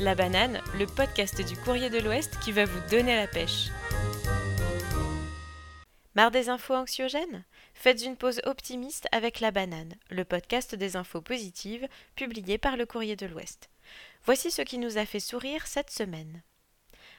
La Banane, le podcast du Courrier de l'Ouest qui va vous donner la pêche. Marre des infos anxiogènes? Faites une pause optimiste avec La Banane, le podcast des infos positives publié par le Courrier de l'Ouest. Voici ce qui nous a fait sourire cette semaine.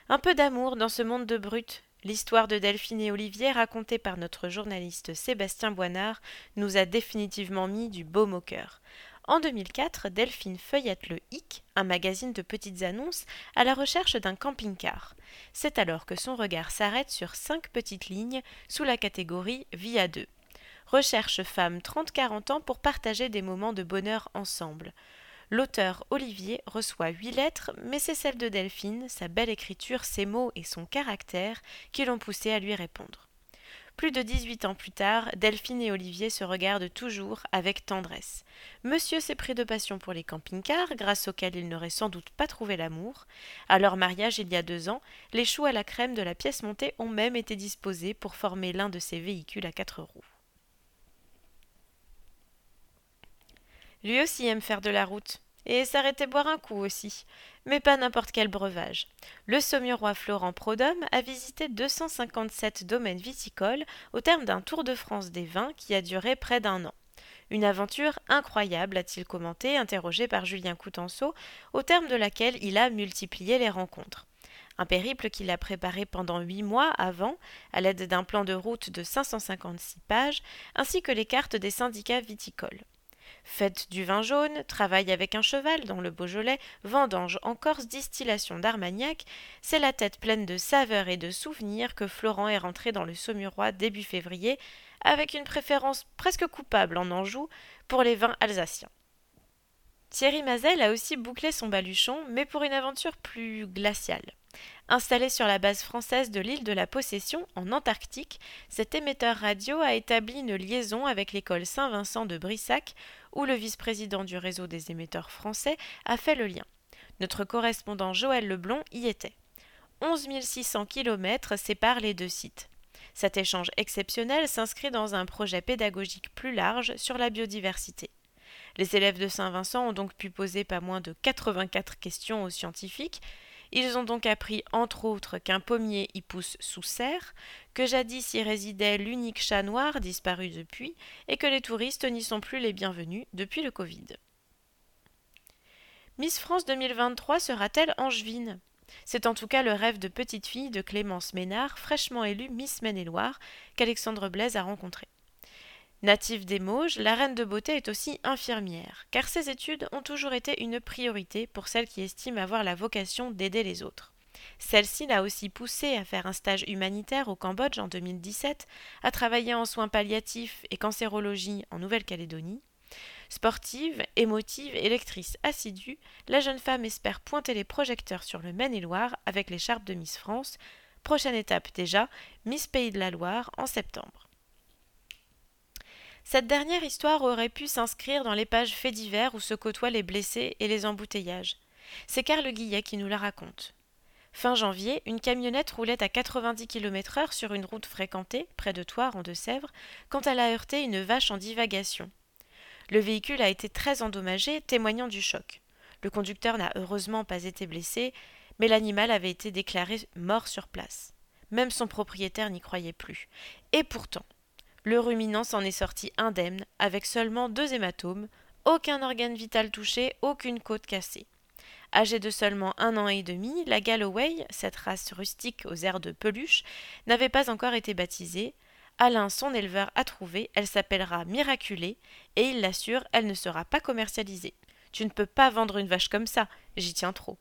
Un peu d'amour dans ce monde de brutes. L'histoire de Delphine et Olivier racontée par notre journaliste Sébastien Boinard nous a définitivement mis du baume au cœur. En 2004, Delphine feuillette le Hic, un magazine de petites annonces, à la recherche d'un camping-car. C'est alors que son regard s'arrête sur cinq petites lignes sous la catégorie Vie à deux. Recherche femme 30-40 ans pour partager des moments de bonheur ensemble. L'auteur Olivier reçoit huit lettres, mais c'est celle de Delphine, sa belle écriture, ses mots et son caractère qui l'ont poussé à lui répondre. Plus de dix-huit ans plus tard, Delphine et Olivier se regardent toujours avec tendresse. Monsieur s'est pris de passion pour les camping-cars, grâce auxquels il n'aurait sans doute pas trouvé l'amour. À leur mariage il y a deux ans, les choux à la crème de la pièce montée ont même été disposés pour former l'un de ces véhicules à quatre roues. Lui aussi aime faire de la route et s'arrêter boire un coup aussi, mais pas n'importe quel breuvage. Le saumurois Florent Prodhomme a visité 257 domaines viticoles au terme d'un tour de France des vins qui a duré près d'un an. Une aventure incroyable, a-t-il commenté, interrogé par Julien Coutenceau, au terme de laquelle il a multiplié les rencontres. Un périple qu'il a préparé pendant huit mois avant, à l'aide d'un plan de route de 556 pages, ainsi que les cartes des syndicats viticoles. Fête du vin jaune, travail avec un cheval dans le Beaujolais, vendange en Corse, distillation d'Armagnac, c'est la tête pleine de saveurs et de souvenirs que Florent est rentré dans le Saumurois début février, avec une préférence presque coupable en Anjou pour les vins alsaciens. Thierry Mazel a aussi bouclé son baluchon, mais pour une aventure plus glaciale. Installé sur la base française de l'île de la Possession, en Antarctique, cet émetteur radio a établi une liaison avec l'école Saint-Vincent de Brissac, où le vice-président du réseau des émetteurs français a fait le lien. Notre correspondant Joël Leblond y était. 11 600 km séparent les deux sites. Cet échange exceptionnel s'inscrit dans un projet pédagogique plus large sur la biodiversité. Les élèves de Saint-Vincent ont donc pu poser pas moins de 84 questions aux scientifiques ils ont donc appris, entre autres, qu'un pommier y pousse sous serre, que jadis y résidait l'unique chat noir disparu depuis, et que les touristes n'y sont plus les bienvenus depuis le Covid. Miss France 2023 sera-t-elle angevine? C'est en tout cas le rêve de petite fille de Clémence Ménard, fraîchement élue Miss Maine-et-Loire, qu'Alexandre Blaise a rencontrée. Native des Mauges, la reine de beauté est aussi infirmière, car ses études ont toujours été une priorité pour celle qui estime avoir la vocation d'aider les autres. Celle-ci l'a aussi poussée à faire un stage humanitaire au Cambodge en 2017, à travailler en soins palliatifs et cancérologie en Nouvelle-Calédonie. Sportive, émotive et lectrice assidue, la jeune femme espère pointer les projecteurs sur le Maine-et-Loire avec l'écharpe de Miss France. Prochaine étape déjà, Miss Pays de la Loire en septembre. Cette dernière histoire aurait pu s'inscrire dans les pages faits divers où se côtoient les blessés et les embouteillages. C'est Carl Guillet qui nous la raconte. Fin janvier, une camionnette roulait à 90 km/h sur une route fréquentée, près de Toire, en Deux-Sèvres, quand elle a heurté une vache en divagation. Le véhicule a été très endommagé, témoignant du choc. Le conducteur n'a heureusement pas été blessé, mais l'animal avait été déclaré mort sur place. Même son propriétaire n'y croyait plus. Et pourtant, le ruminant s'en est sorti indemne, avec seulement deux hématomes, aucun organe vital touché, aucune côte cassée. Âgée de seulement un an et demi, la Galloway, cette race rustique aux airs de peluche, n'avait pas encore été baptisée. Alain, son éleveur, a trouvé, elle s'appellera Miraculée, et il l'assure, elle ne sera pas commercialisée. Tu ne peux pas vendre une vache comme ça, j'y tiens trop.